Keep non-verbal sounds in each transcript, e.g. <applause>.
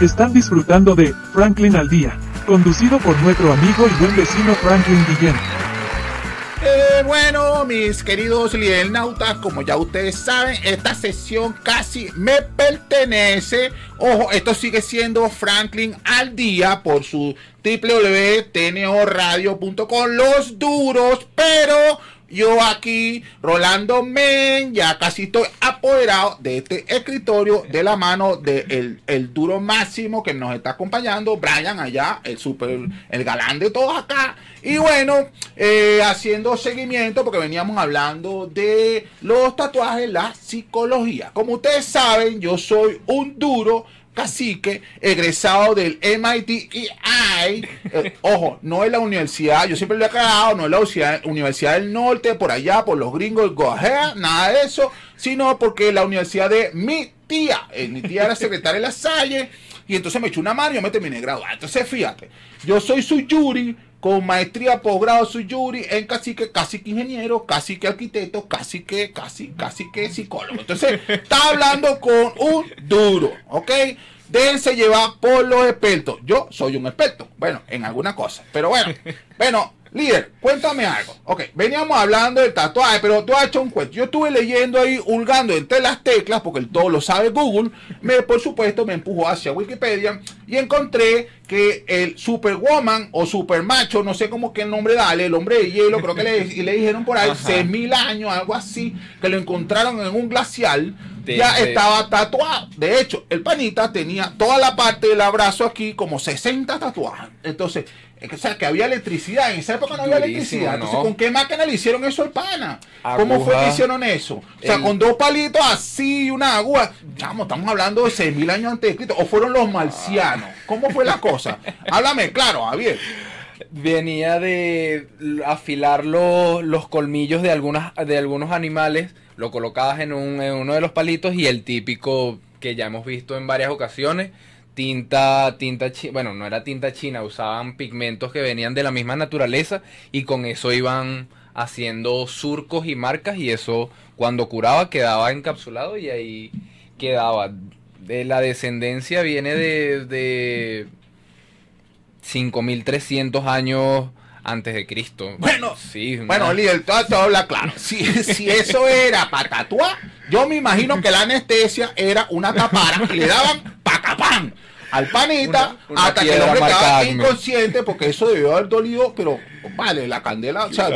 Están disfrutando de Franklin al Día, conducido por nuestro amigo y buen vecino Franklin Guillén. Eh, bueno, mis queridos nautas, como ya ustedes saben, esta sesión casi me pertenece. Ojo, esto sigue siendo Franklin al día por su www.tnoradio.com, los duros, pero yo aquí, Rolando Men, ya casi estoy apoderado de este escritorio de la mano del el duro máximo que nos está acompañando, Brian allá, el super, el galán de todos acá. Y bueno, eh, haciendo seguimiento, porque veníamos hablando de los tatuajes, la psicología. Como ustedes saben, yo soy un duro cacique, egresado del MIT eh, ojo, no es la universidad, yo siempre lo he aclarado, no es la universidad, del Norte, por allá, por los gringos, go nada de eso, sino porque la universidad de mi tía, eh, mi tía era secretaria de la Salle, y entonces me echó una mano y yo me terminé graduado. Entonces, fíjate, yo soy su yuri, con maestría, posgrado, su yuri, en cacique, cacique ingeniero, cacique arquitecto, cacique, casi, casi que psicólogo. Entonces, está hablando con un duro, ¿ok? Déjense llevar por los expertos. Yo soy un experto, bueno, en alguna cosa. Pero bueno, bueno, líder, cuéntame algo. Ok, veníamos hablando del tatuaje, pero tú has hecho un cuento. Yo estuve leyendo ahí, hurgando entre las teclas, porque todo lo sabe Google. Me, por supuesto, me empujó hacia Wikipedia y encontré que el Superwoman o Supermacho, no sé cómo que el nombre dale, el hombre de hielo, creo que le, <laughs> le dijeron por ahí, seis mil años, algo así, que lo encontraron en un glacial ya estaba tatuado. De hecho, el panita tenía toda la parte del abrazo aquí como 60 tatuajes. Entonces, o sea, que había electricidad. En esa época no había electricidad. Entonces, ¿con qué máquina le hicieron eso al pana? ¿Cómo fue que hicieron eso? O sea, con dos palitos así, una agua. Chamo, estamos hablando de 6.000 años antes de Cristo. ¿O fueron los marcianos? ¿Cómo fue la cosa? Háblame, claro, Javier venía de afilar los, los colmillos de, algunas, de algunos animales lo colocabas en, uno de los palitos y el típico que ya hemos visto en varias ocasiones, tinta, tinta china, bueno, no era tinta china, usaban pigmentos que venían de la misma naturaleza y con eso iban haciendo surcos y marcas y eso cuando curaba quedaba encapsulado y ahí quedaba. De la descendencia viene de 5300 años antes de Cristo. Bueno, sí, bueno, líder, todo, habla claro. Si, si eso era para tatuar, yo me imagino que la anestesia era una tapara y le daban pacapán al panita hasta que el hombre quedaba inconsciente porque eso debió haber dolido, pero vale, la candela, o sea,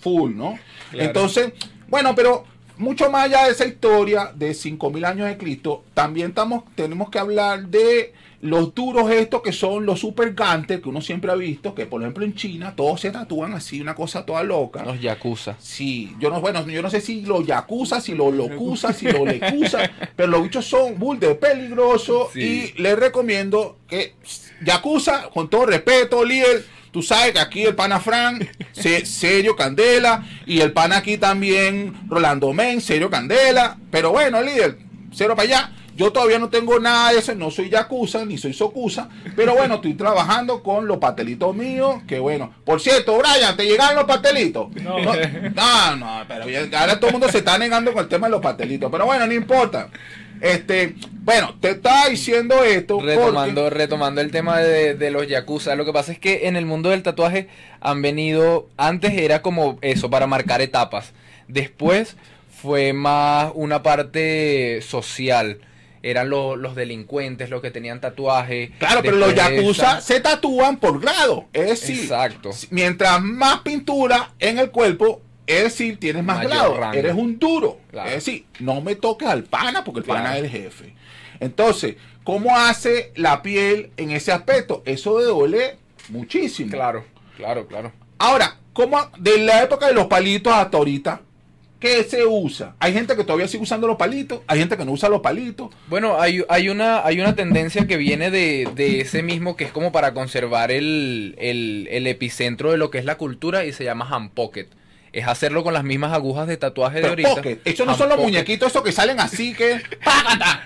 full, ¿no? Entonces, bueno, pero mucho más allá de esa historia de 5000 años de Cristo, también estamos, tenemos que hablar de los duros estos que son los super gantes que uno siempre ha visto, que por ejemplo en China todos se tatúan así, una cosa toda loca. Los yakuza. Sí, yo no, bueno, yo no sé si los yakuza, si los locusa, si los lecusa, <laughs> pero los bichos son bull de peligrosos y les recomiendo que yakuza, con todo respeto, líder, tú sabes que aquí el pana Fran, serio Candela, y el pana aquí también, Rolando Men, serio Candela, pero bueno, líder, cero para allá. Yo todavía no tengo nada de eso, no soy Yakuza, ni soy Sokusa, pero bueno, estoy trabajando con los pastelitos míos, que bueno. Por cierto, Brian, ¿te llegaron los pastelitos? No, no, no, pero ahora todo el mundo se está negando con el tema de los pastelitos, pero bueno, no importa. Este, bueno, te estaba diciendo esto. Retomando, retomando el tema de, de, los yakuza. Lo que pasa es que en el mundo del tatuaje han venido. Antes era como eso, para marcar etapas. Después fue más una parte social eran los delincuentes los que tenían tatuaje. Claro, pero los yakuza se tatúan por grado. Es decir, Exacto. mientras más pintura en el cuerpo, es decir, tienes más grado. Eres un duro. Es decir, no me toques al pana porque el pana es el jefe. Entonces, ¿cómo hace la piel en ese aspecto? Eso duele muchísimo. Claro, claro, claro. Ahora, ¿cómo de la época de los palitos hasta ahorita? ¿Qué se usa? Hay gente que todavía sigue usando los palitos, hay gente que no usa los palitos. Bueno, hay, hay, una, hay una tendencia que viene de, ese mismo que es como para conservar el, epicentro de lo que es la cultura y se llama hand pocket. Es hacerlo con las mismas agujas de tatuaje de ahorita. Pocket. Esos no son los muñequitos esos que salen así que... <laughs>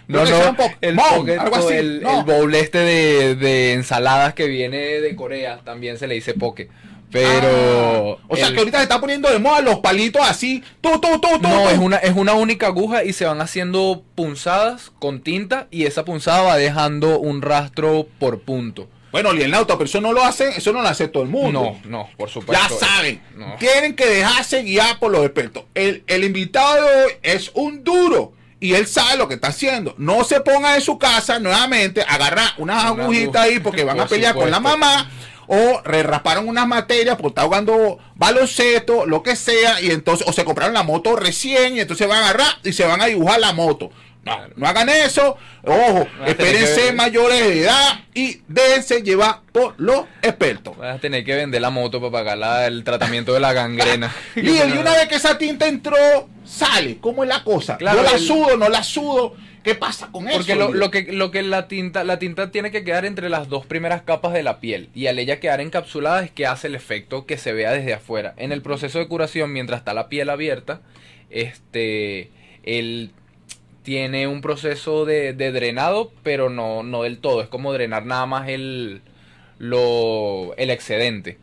No, no, el, pocket, el, bowl este de, de ensaladas que viene de Corea también se le dice pocket Pero. Ah, o sea el- que ahorita se está poniendo de moda los palitos así. Tú, tú, tú, tú. No, tú. es una, es una única aguja y se van haciendo punzadas con tinta y esa punzada va dejando un rastro por punto. Bueno, Lienauto, pero eso no lo hace, eso no lo hace todo el mundo. No, no, por supuesto. Ya saben, No. tienen que dejarse guiar por los expertos. El, el invitado de hoy es un duro y él sabe lo que está haciendo. No se ponga en su casa nuevamente, agarrar unas Una agujitas ahí porque van a <laughs> pelear con la mamá o rasparon unas materias porque está jugando baloncesto, lo que sea, y entonces, o se compraron la moto recién y entonces van a agarrar y se van a dibujar la moto. No, no hagan eso. Ojo, espérense que- mayores de edad y déjense llevar por los expertos. Vas a tener que vender la moto para pagar la- el tratamiento de la gangrena. Líder, <laughs> y una vez que esa tinta entró, sale. ¿Cómo es la cosa? Claro, ¿Yo la el- sudo, no la sudo? ¿Qué pasa con Porque eso? lo, líder? lo que, lo que la tinta, la tinta tiene que quedar entre las dos primeras capas de la piel. Y al ella quedar encapsulada es que hace el efecto que se vea desde afuera. En el proceso de curación, mientras está la piel abierta, este él tiene un proceso de, de drenado, pero no, no del todo. Es como drenar nada más el, lo, el excedente.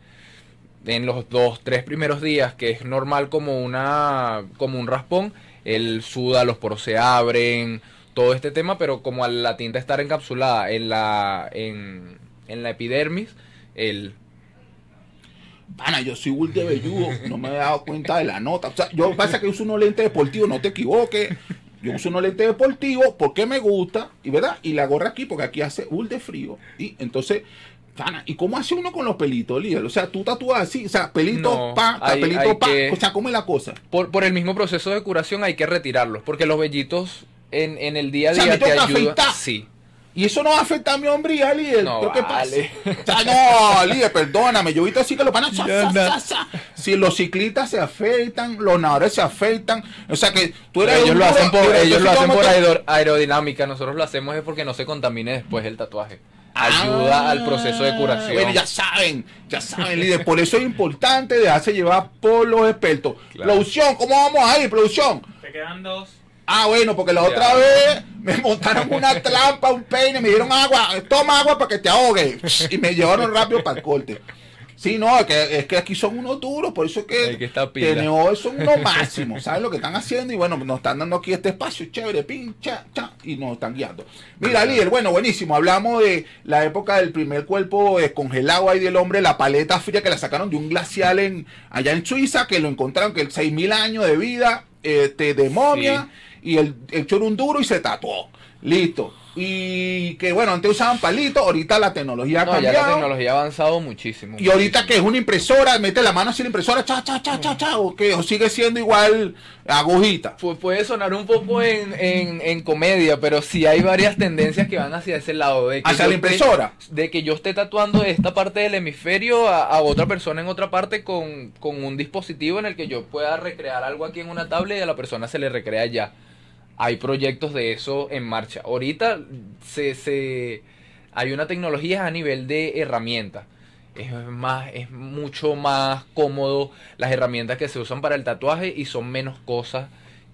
En los dos, tres primeros días, que es normal como una, como un raspón, él suda, los poros se abren, todo este tema, pero como al la tinta estar encapsulada en la, en, en la epidermis, el Pana, yo soy bull de velludo, no me he dado cuenta de la nota. O sea, yo pasa que uso unos lentes deportivos, no te equivoques. Yo uso unos lentes deportivos porque me gusta, y verdad, y la gorra aquí porque aquí hace bull de frío. Y entonces, ¿y cómo hace uno con los pelitos, líder? O sea, tú tatúas así, o sea, pelitos No, pa, hay- pelitos pa. que- O sea, ¿cómo es la cosa? por, por el mismo proceso de curación hay que retirarlos, porque los vellitos en, en el día a O sea, día te ayudan. Sí. Y eso no va a a mi hombría, líder. No, ¿Pero qué vale. pasa? <laughs> Sea, no, líder, perdóname. Yo he visto así que los panas. sa, Ya sa, no. sa, sa. Si los ciclistas se afeitan, los nadadores se afeitan. O sea que tú eres. ellos un lo hacen por, ellos lo hacen por ¿cómo te- aero- aerodinámica, nosotros lo hacemos es porque no se contamine después el tatuaje. Ayuda Ah, al proceso de curación. Bueno, ya saben, ya saben, líder. Por eso es importante dejarse llevar por los expertos. Claro. Producción, ¿cómo vamos a ir, producción? Te quedan dos. Ah, bueno, porque la Ya. otra vez me montaron una <laughs> trampa, un peine, me dieron agua, toma agua para que te ahogues. <laughs> Y me llevaron rápido para el corte. Sí, no, es que, es que aquí son unos duros, por eso es que, que. TNO son unos <laughs> máximos, ¿sabes lo que están haciendo? Y bueno, nos están dando aquí este espacio chévere, pincha, cha, y nos están guiando. Mira, líder, bueno, buenísimo, hablamos de la época del primer cuerpo descongelado ahí del hombre, la paleta fría que la sacaron de un glacial en, allá en Suiza, que lo encontraron, que el 6.000 años de vida, este, de momia, y el, choro un duro y se tatuó. Listo. Y que bueno, antes usaban palitos, ahorita la tecnología ha No, ya la cambiado. tecnología ha avanzado muchísimo. Y ahorita que es una impresora, mete la mano así la impresora, cha, cha, cha, cha, cha, o que o sigue siendo igual agujita. Pu- puede sonar un poco en, en, en comedia, pero sí hay varias tendencias que van hacia ese lado. De que Hacia la esté- impresora. de que yo esté tatuando esta parte del hemisferio a, a otra persona en otra parte con, con un dispositivo en el que yo pueda recrear algo aquí en una tablet y a la persona se le recrea ya. Hay proyectos de eso en marcha. Ahorita se, se hay una tecnología a nivel de herramientas. Es más, es mucho más cómodo las herramientas que se usan para el tatuaje y son menos cosas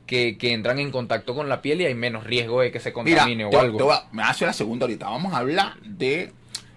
que, que entran en contacto con la piel y hay menos riesgo de que se Mira, contamine te- o algo. te me hace la segunda ahorita. Vamos a hablar de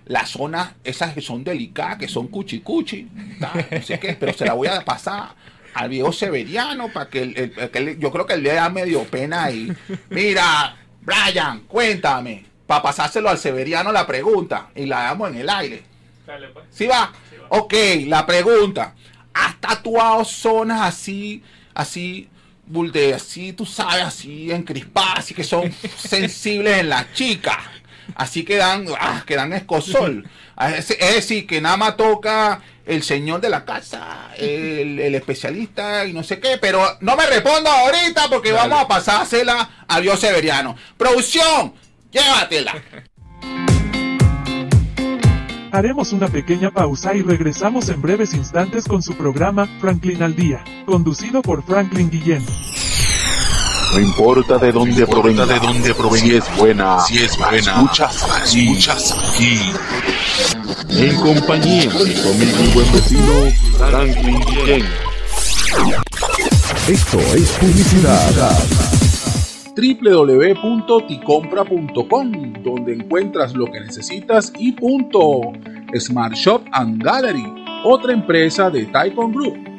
las zonas, esas que son delicadas, que son cuchi cuchi, ¿tá? no sé qué, pero se la voy a pasar al viejo Severiano para que, el- el- que el- yo creo que él le da medio pena ahí. Mira, Brian, cuéntame, para pasárselo al Severiano la pregunta y la damos en el aire. Dale, pues. ¿Sí va? Sí va. Ok, la pregunta. ¿Has tatuado zonas así, así, bulde, así, tú sabes, así encrispadas, así que son <laughs> sensibles en las chicas? Así que dan, ah, que dan escosol. Es, es decir, que nada más toca el señor de la casa, el, el especialista y no sé qué, pero no me responda ahorita porque Dale. vamos a pasársela a Dios Severiano. Producción, llévatela. Haremos una pequeña pausa y regresamos en breves instantes con su programa Franklin al Día, conducido por Franklin Guillén. No importa de dónde provenga, de dónde provenga, si es buena, si es buena, escuchas aquí, escuchas aquí. En compañía de tu amigo y buen vecino, Franklin Guillén. Esto es publicidad. www.ticompra.com, donde encuentras lo que necesitas y punto. Smart Shop and Gallery, otra empresa de Taikon Group